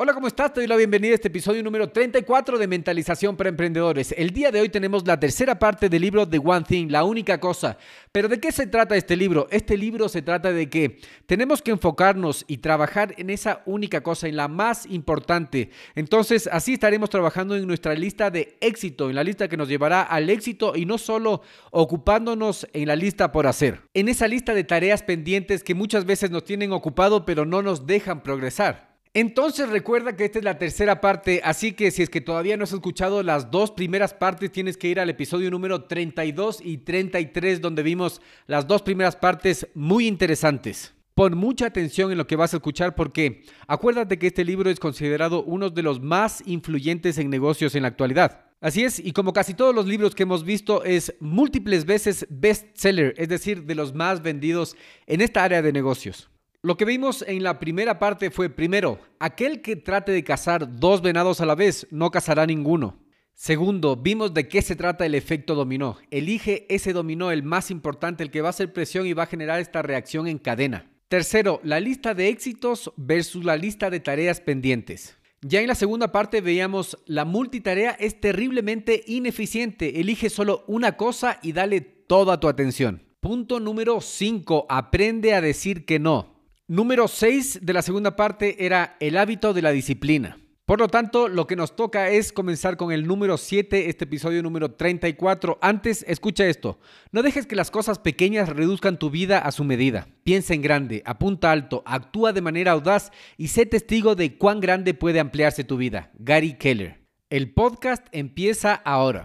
Hola, ¿cómo estás? Te doy la bienvenida a este episodio número 34 de Mentalización para Emprendedores. El día de hoy tenemos la tercera parte del libro The One Thing, la única cosa. Pero ¿de qué se trata este libro? Este libro se trata de que tenemos que enfocarnos y trabajar en esa única cosa, en la más importante. Entonces, así estaremos trabajando en nuestra lista de éxito, en la lista que nos llevará al éxito y no solo ocupándonos en la lista por hacer. En esa lista de tareas pendientes que muchas veces nos tienen ocupado pero no nos dejan progresar. Entonces recuerda que esta es la tercera parte, así que si es que todavía no has escuchado las dos primeras partes, tienes que ir al episodio número 32 y 33 donde vimos las dos primeras partes muy interesantes. Pon mucha atención en lo que vas a escuchar porque acuérdate que este libro es considerado uno de los más influyentes en negocios en la actualidad. Así es, y como casi todos los libros que hemos visto, es múltiples veces bestseller, es decir, de los más vendidos en esta área de negocios. Lo que vimos en la primera parte fue, primero, aquel que trate de cazar dos venados a la vez no cazará ninguno. Segundo, vimos de qué se trata el efecto dominó. Elige ese dominó, el más importante, el que va a hacer presión y va a generar esta reacción en cadena. Tercero, la lista de éxitos versus la lista de tareas pendientes. Ya en la segunda parte veíamos la multitarea es terriblemente ineficiente. Elige solo una cosa y dale toda tu atención. Punto número 5. Aprende a decir que no. Número 6 de la segunda parte era el hábito de la disciplina. Por lo tanto, lo que nos toca es comenzar con el número 7, este episodio número 34. Antes, escucha esto. No dejes que las cosas pequeñas reduzcan tu vida a su medida. Piensa en grande, apunta alto, actúa de manera audaz y sé testigo de cuán grande puede ampliarse tu vida. Gary Keller. El podcast empieza ahora.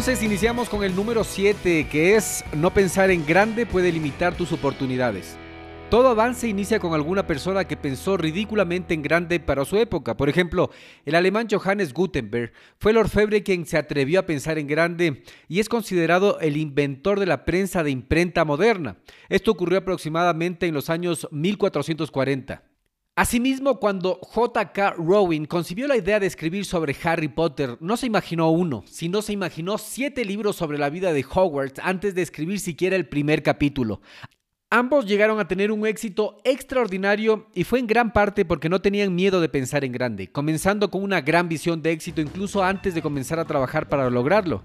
Entonces iniciamos con el número 7, que es no pensar en grande puede limitar tus oportunidades. Todo avance inicia con alguna persona que pensó ridículamente en grande para su época. Por ejemplo, el alemán Johannes Gutenberg fue el orfebre quien se atrevió a pensar en grande y es considerado el inventor de la prensa de imprenta moderna. Esto ocurrió aproximadamente en los años 1440. Asimismo, cuando J.K. Rowling concibió la idea de escribir sobre Harry Potter, no se imaginó uno, sino se imaginó siete libros sobre la vida de Hogwarts antes de escribir siquiera el primer capítulo. Ambos llegaron a tener un éxito extraordinario y fue en gran parte porque no tenían miedo de pensar en grande, comenzando con una gran visión de éxito incluso antes de comenzar a trabajar para lograrlo.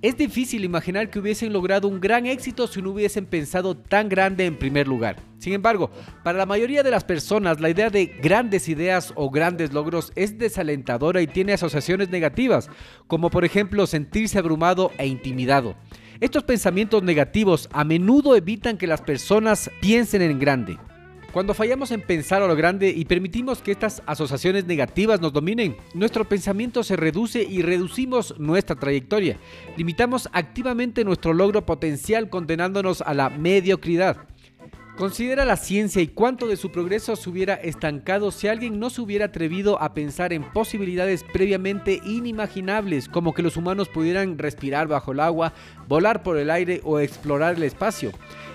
Es difícil imaginar que hubiesen logrado un gran éxito si no hubiesen pensado tan grande en primer lugar. Sin embargo, para la mayoría de las personas la idea de grandes ideas o grandes logros es desalentadora y tiene asociaciones negativas, como por ejemplo sentirse abrumado e intimidado. Estos pensamientos negativos a menudo evitan que las personas piensen en grande. Cuando fallamos en pensar a lo grande y permitimos que estas asociaciones negativas nos dominen, nuestro pensamiento se reduce y reducimos nuestra trayectoria. Limitamos activamente nuestro logro potencial condenándonos a la mediocridad. Considera la ciencia y cuánto de su progreso se hubiera estancado si alguien no se hubiera atrevido a pensar en posibilidades previamente inimaginables, como que los humanos pudieran respirar bajo el agua, volar por el aire o explorar el espacio.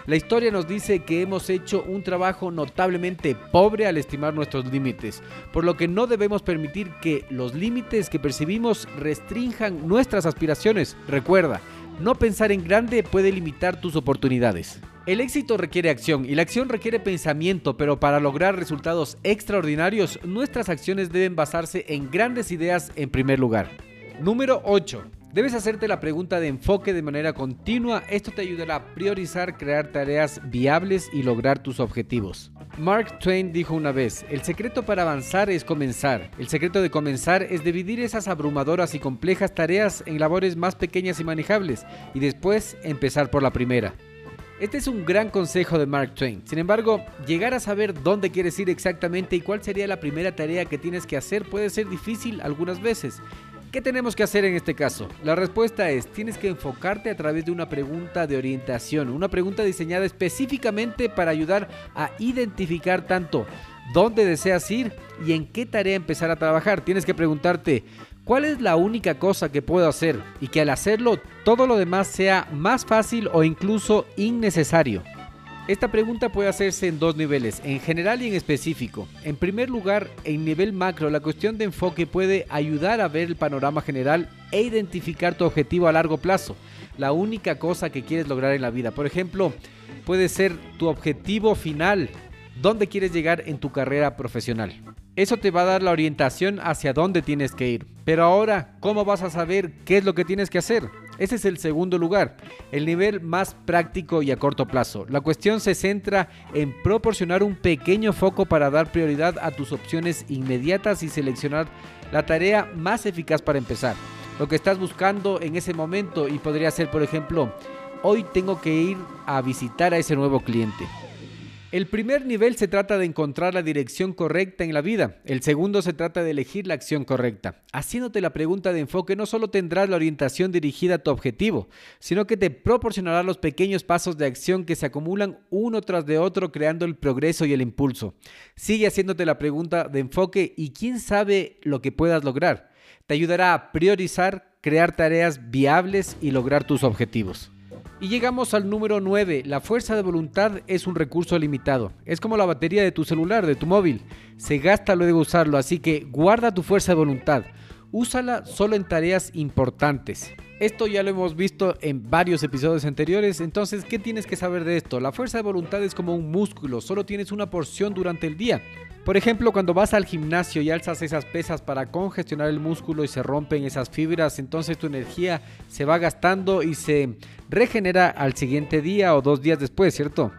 La historia nos dice que hemos hecho un trabajo notablemente pobre al estimar nuestros límites, por lo que no debemos permitir que los límites que percibimos restrinjan nuestras aspiraciones. Recuerda, no pensar en grande puede limitar tus oportunidades. El éxito requiere acción y la acción requiere pensamiento, pero para lograr resultados extraordinarios, nuestras acciones deben basarse en grandes ideas en primer lugar. Número 8. Debes hacerte la pregunta de enfoque de manera continua. Esto te ayudará a priorizar, crear tareas viables y lograr tus objetivos. Mark Twain dijo una vez, el secreto para avanzar es comenzar. El secreto de comenzar es dividir esas abrumadoras y complejas tareas en labores más pequeñas y manejables y después empezar por la primera. Este es un gran consejo de Mark Twain. Sin embargo, llegar a saber dónde quieres ir exactamente y cuál sería la primera tarea que tienes que hacer puede ser difícil algunas veces. ¿Qué tenemos que hacer en este caso? La respuesta es, tienes que enfocarte a través de una pregunta de orientación, una pregunta diseñada específicamente para ayudar a identificar tanto dónde deseas ir y en qué tarea empezar a trabajar. Tienes que preguntarte, ¿cuál es la única cosa que puedo hacer? Y que al hacerlo todo lo demás sea más fácil o incluso innecesario. Esta pregunta puede hacerse en dos niveles, en general y en específico. En primer lugar, en nivel macro, la cuestión de enfoque puede ayudar a ver el panorama general e identificar tu objetivo a largo plazo, la única cosa que quieres lograr en la vida. Por ejemplo, puede ser tu objetivo final, dónde quieres llegar en tu carrera profesional. Eso te va a dar la orientación hacia dónde tienes que ir. Pero ahora, ¿cómo vas a saber qué es lo que tienes que hacer? Ese es el segundo lugar, el nivel más práctico y a corto plazo. La cuestión se centra en proporcionar un pequeño foco para dar prioridad a tus opciones inmediatas y seleccionar la tarea más eficaz para empezar. Lo que estás buscando en ese momento y podría ser, por ejemplo, hoy tengo que ir a visitar a ese nuevo cliente. El primer nivel se trata de encontrar la dirección correcta en la vida. El segundo se trata de elegir la acción correcta. Haciéndote la pregunta de enfoque no solo tendrás la orientación dirigida a tu objetivo, sino que te proporcionará los pequeños pasos de acción que se acumulan uno tras de otro creando el progreso y el impulso. Sigue haciéndote la pregunta de enfoque y quién sabe lo que puedas lograr. Te ayudará a priorizar, crear tareas viables y lograr tus objetivos. Y llegamos al número 9. La fuerza de voluntad es un recurso limitado. Es como la batería de tu celular, de tu móvil. Se gasta luego de usarlo, así que guarda tu fuerza de voluntad. Úsala solo en tareas importantes. Esto ya lo hemos visto en varios episodios anteriores, entonces, ¿qué tienes que saber de esto? La fuerza de voluntad es como un músculo, solo tienes una porción durante el día. Por ejemplo, cuando vas al gimnasio y alzas esas pesas para congestionar el músculo y se rompen esas fibras, entonces tu energía se va gastando y se regenera al siguiente día o dos días después, ¿cierto?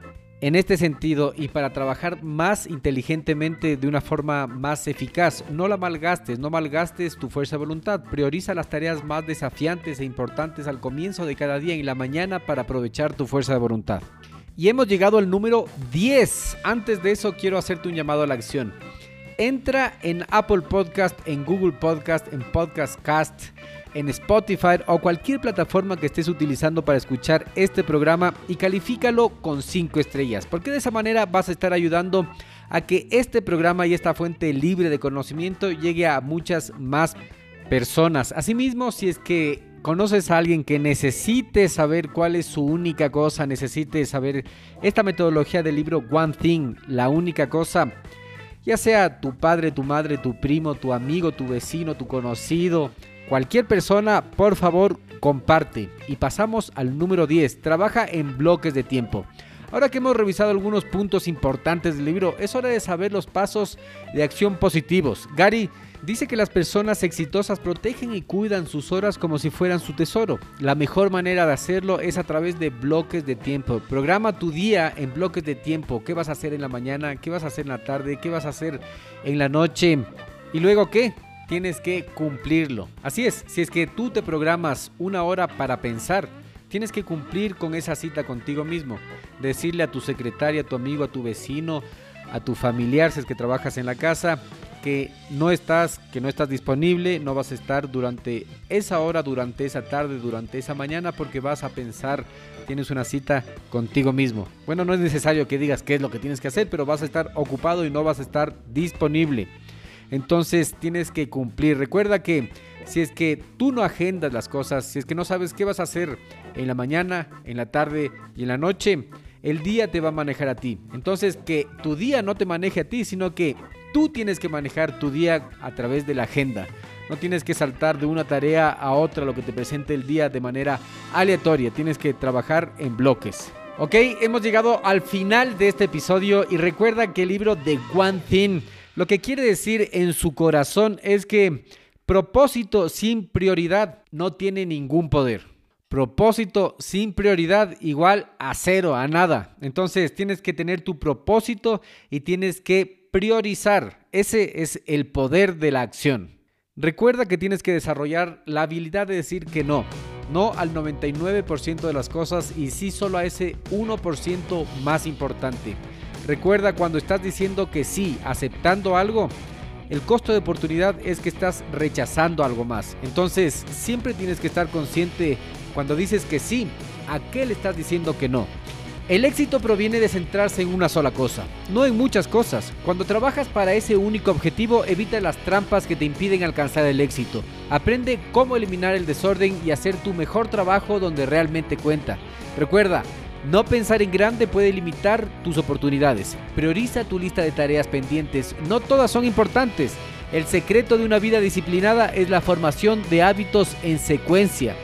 En este sentido, y para trabajar más inteligentemente de una forma más eficaz, no la malgastes, no malgastes tu fuerza de voluntad. Prioriza las tareas más desafiantes e importantes al comienzo de cada día en la mañana para aprovechar tu fuerza de voluntad. Y hemos llegado al número 10. Antes de eso quiero hacerte un llamado a la acción. Entra en Apple Podcast, en Google Podcast, en Podcast Cast, en Spotify o cualquier plataforma que estés utilizando para escuchar este programa y califícalo con 5 estrellas, porque de esa manera vas a estar ayudando a que este programa y esta fuente libre de conocimiento llegue a muchas más personas. Asimismo, si es que conoces a alguien que necesite saber cuál es su única cosa, necesite saber esta metodología del libro One Thing, la única cosa, ya sea tu padre, tu madre, tu primo, tu amigo, tu vecino, tu conocido, cualquier persona, por favor, comparte. Y pasamos al número 10, trabaja en bloques de tiempo. Ahora que hemos revisado algunos puntos importantes del libro, es hora de saber los pasos de acción positivos. Gary Dice que las personas exitosas protegen y cuidan sus horas como si fueran su tesoro. La mejor manera de hacerlo es a través de bloques de tiempo. Programa tu día en bloques de tiempo. ¿Qué vas a hacer en la mañana? ¿Qué vas a hacer en la tarde? ¿Qué vas a hacer en la noche? ¿Y luego qué? Tienes que cumplirlo. Así es, si es que tú te programas una hora para pensar, tienes que cumplir con esa cita contigo mismo. Decirle a tu secretaria, a tu amigo, a tu vecino, a tu familiar, si es que trabajas en la casa, que no estás, que no estás disponible, no vas a estar durante esa hora, durante esa tarde, durante esa mañana, porque vas a pensar, tienes una cita contigo mismo. Bueno, no es necesario que digas qué es lo que tienes que hacer, pero vas a estar ocupado y no vas a estar disponible. Entonces tienes que cumplir. Recuerda que si es que tú no agendas las cosas, si es que no sabes qué vas a hacer en la mañana, en la tarde y en la noche, el día te va a manejar a ti. Entonces que tu día no te maneje a ti, sino que Tú tienes que manejar tu día a través de la agenda. No tienes que saltar de una tarea a otra lo que te presente el día de manera aleatoria. Tienes que trabajar en bloques. Ok, hemos llegado al final de este episodio y recuerda que el libro de One Thing lo que quiere decir en su corazón es que propósito sin prioridad no tiene ningún poder. Propósito sin prioridad igual a cero, a nada. Entonces tienes que tener tu propósito y tienes que priorizar. Ese es el poder de la acción. Recuerda que tienes que desarrollar la habilidad de decir que no. No al 99% de las cosas y sí solo a ese 1% más importante. Recuerda cuando estás diciendo que sí, aceptando algo, el costo de oportunidad es que estás rechazando algo más. Entonces, siempre tienes que estar consciente cuando dices que sí, ¿a qué le estás diciendo que no? El éxito proviene de centrarse en una sola cosa, no en muchas cosas. Cuando trabajas para ese único objetivo, evita las trampas que te impiden alcanzar el éxito. Aprende cómo eliminar el desorden y hacer tu mejor trabajo donde realmente cuenta. Recuerda, no pensar en grande puede limitar tus oportunidades. Prioriza tu lista de tareas pendientes. No todas son importantes. El secreto de una vida disciplinada es la formación de hábitos en secuencia.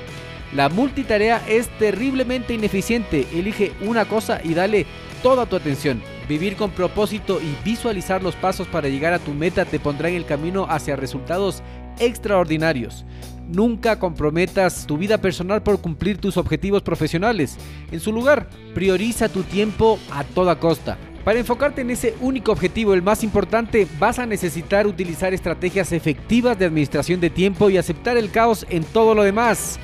La multitarea es terriblemente ineficiente. Elige una cosa y dale toda tu atención. Vivir con propósito y visualizar los pasos para llegar a tu meta te pondrá en el camino hacia resultados extraordinarios. Nunca comprometas tu vida personal por cumplir tus objetivos profesionales. En su lugar, prioriza tu tiempo a toda costa. Para enfocarte en ese único objetivo, el más importante, vas a necesitar utilizar estrategias efectivas de administración de tiempo y aceptar el caos en todo lo demás.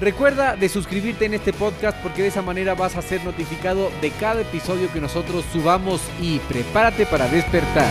Recuerda de suscribirte en este podcast porque de esa manera vas a ser notificado de cada episodio que nosotros subamos y prepárate para despertar.